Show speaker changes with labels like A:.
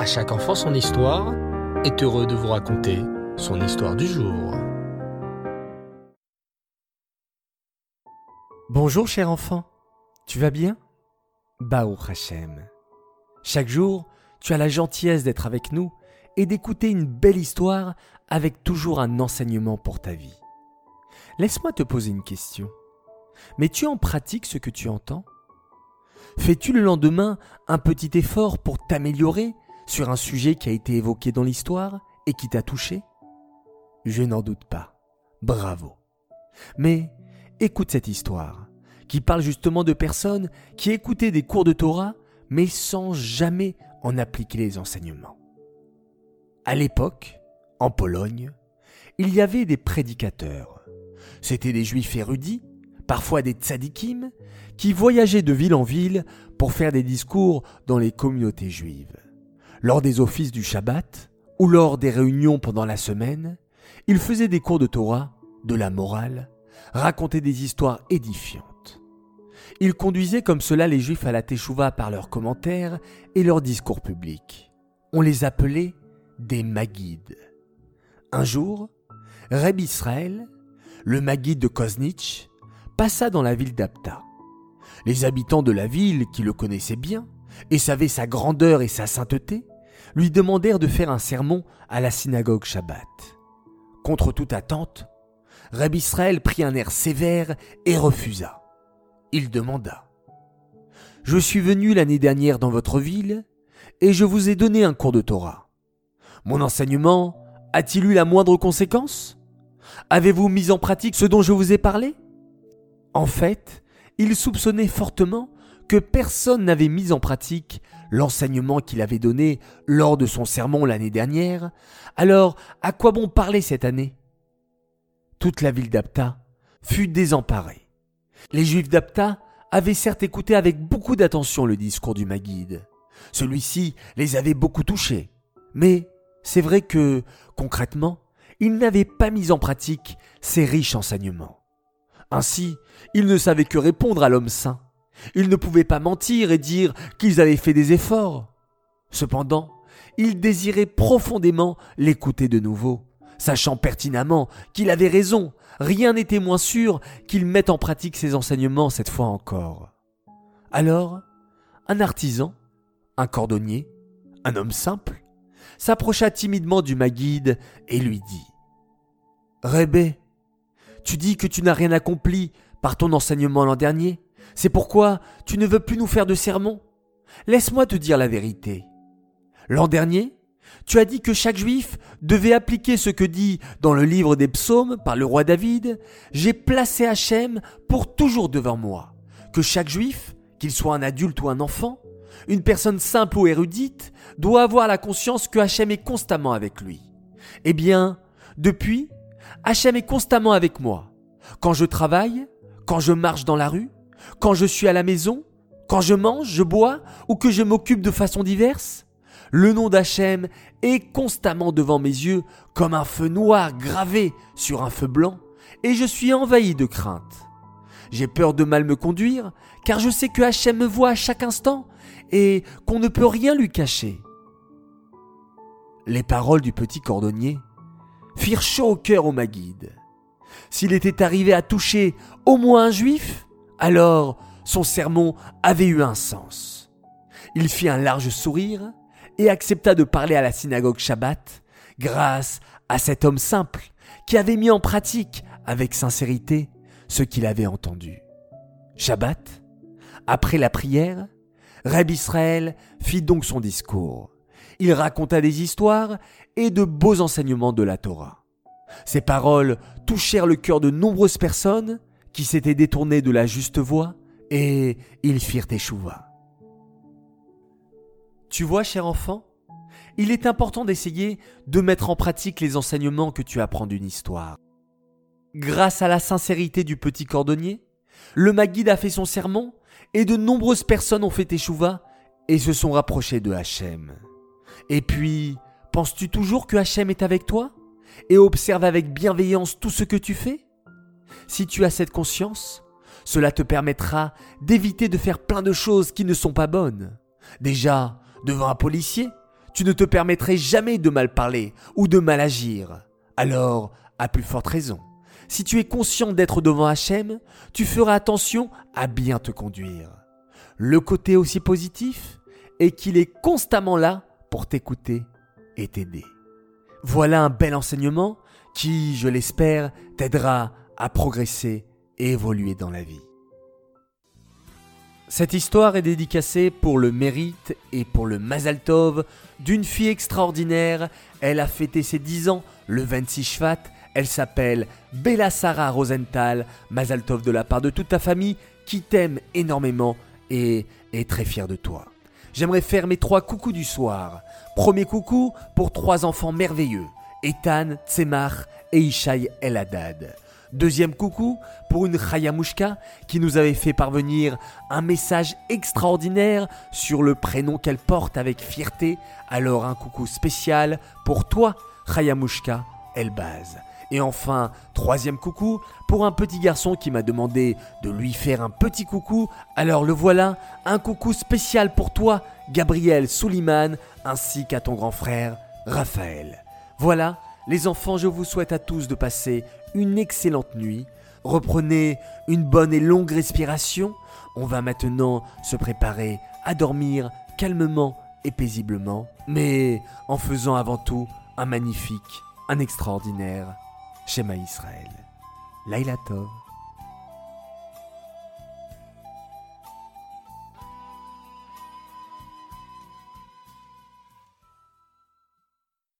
A: À chaque enfant son histoire est heureux de vous raconter son histoire du jour.
B: Bonjour cher enfant, tu vas bien? Baou Hachem. Chaque jour, tu as la gentillesse d'être avec nous et d'écouter une belle histoire avec toujours un enseignement pour ta vie. Laisse-moi te poser une question. Mets-tu en pratique ce que tu entends? Fais-tu le lendemain un petit effort pour t'améliorer sur un sujet qui a été évoqué dans l'histoire et qui t'a touché Je n'en doute pas. Bravo. Mais écoute cette histoire, qui parle justement de personnes qui écoutaient des cours de Torah, mais sans jamais en appliquer les enseignements. À l'époque, en Pologne, il y avait des prédicateurs. C'étaient des juifs érudits, parfois des tzadikim, qui voyageaient de ville en ville pour faire des discours dans les communautés juives. Lors des offices du Shabbat ou lors des réunions pendant la semaine, ils faisaient des cours de Torah, de la morale, racontaient des histoires édifiantes. Ils conduisaient comme cela les Juifs à la Teshuvah par leurs commentaires et leurs discours publics. On les appelait des Magides. Un jour, Reb Israël, le Magide de Koznitch, passa dans la ville d'Apta. Les habitants de la ville, qui le connaissaient bien, et savaient sa grandeur et sa sainteté, lui demandèrent de faire un sermon à la synagogue Shabbat. Contre toute attente, Reb Israël prit un air sévère et refusa. Il demanda Je suis venu l'année dernière dans votre ville et je vous ai donné un cours de Torah. Mon enseignement a-t-il eu la moindre conséquence? Avez-vous mis en pratique ce dont je vous ai parlé? En fait, il soupçonnait fortement que personne n'avait mis en pratique l'enseignement qu'il avait donné lors de son sermon l'année dernière, alors à quoi bon parler cette année? Toute la ville d'Apta fut désemparée. Les Juifs d'Apta avaient certes écouté avec beaucoup d'attention le discours du Maguide. Celui-ci les avait beaucoup touchés. Mais c'est vrai que, concrètement, ils n'avaient pas mis en pratique ces riches enseignements. Ainsi, ils ne savaient que répondre à l'homme saint. Ils ne pouvaient pas mentir et dire qu'ils avaient fait des efforts. Cependant, ils désiraient profondément l'écouter de nouveau, sachant pertinemment qu'il avait raison, rien n'était moins sûr qu'il mette en pratique ses enseignements cette fois encore. Alors, un artisan, un cordonnier, un homme simple, s'approcha timidement du Maguide et lui dit Rébé, tu dis que tu n'as rien accompli par ton enseignement l'an dernier. C'est pourquoi tu ne veux plus nous faire de sermons. Laisse-moi te dire la vérité. L'an dernier, tu as dit que chaque juif devait appliquer ce que dit dans le livre des psaumes par le roi David. J'ai placé Hachem pour toujours devant moi. Que chaque juif, qu'il soit un adulte ou un enfant, une personne simple ou érudite, doit avoir la conscience que Hachem est constamment avec lui. Eh bien, depuis, Hachem est constamment avec moi. Quand je travaille, quand je marche dans la rue, quand je suis à la maison, quand je mange, je bois ou que je m'occupe de façon diverse. Le nom d'Hachem est constamment devant mes yeux comme un feu noir gravé sur un feu blanc et je suis envahi de crainte. J'ai peur de mal me conduire car je sais que Hachem me voit à chaque instant et qu'on ne peut rien lui cacher. Les paroles du petit cordonnier firent chaud au cœur au Maguide. S'il était arrivé à toucher au moins un juif, alors son sermon avait eu un sens. Il fit un large sourire et accepta de parler à la synagogue Shabbat grâce à cet homme simple qui avait mis en pratique avec sincérité ce qu'il avait entendu. Shabbat, après la prière, Reb Israël fit donc son discours. Il raconta des histoires et de beaux enseignements de la Torah. Ces paroles touchèrent le cœur de nombreuses personnes qui s'étaient détournées de la juste voie et ils firent échouva. Tu vois, cher enfant, il est important d'essayer de mettre en pratique les enseignements que tu apprends d'une histoire. Grâce à la sincérité du petit cordonnier, le Maguide a fait son sermon et de nombreuses personnes ont fait échouva et se sont rapprochées de Hachem. Et puis, penses-tu toujours que Hachem est avec toi et observe avec bienveillance tout ce que tu fais? Si tu as cette conscience, cela te permettra d'éviter de faire plein de choses qui ne sont pas bonnes. Déjà, devant un policier, tu ne te permettrais jamais de mal parler ou de mal agir. Alors, à plus forte raison, si tu es conscient d'être devant Hachem, tu feras attention à bien te conduire. Le côté aussi positif est qu'il est constamment là pour t'écouter et t'aider. Voilà un bel enseignement qui, je l'espère, t'aidera à progresser et évoluer dans la vie. Cette histoire est dédicacée pour le mérite et pour le Mazaltov d'une fille extraordinaire. Elle a fêté ses 10 ans le 26 Shvat. Elle s'appelle Bella Sarah Rosenthal. Mazaltov de la part de toute ta famille qui t'aime énormément et est très fière de toi. J'aimerais faire mes trois coucous du soir. Premier coucou pour trois enfants merveilleux. Ethan, Tsemar et Ishaï El Haddad. Deuxième coucou pour une Chayamushka qui nous avait fait parvenir un message extraordinaire sur le prénom qu'elle porte avec fierté. Alors un coucou spécial pour toi, Chayamushka Elbaz. Et enfin, troisième coucou pour un petit garçon qui m'a demandé de lui faire un petit coucou. Alors le voilà, un coucou spécial pour toi, Gabriel Souliman, ainsi qu'à ton grand frère, Raphaël. Voilà, les enfants, je vous souhaite à tous de passer une excellente nuit. Reprenez une bonne et longue respiration. On va maintenant se préparer à dormir calmement et paisiblement, mais en faisant avant tout un magnifique, un extraordinaire Shema Israël. Laila Tov.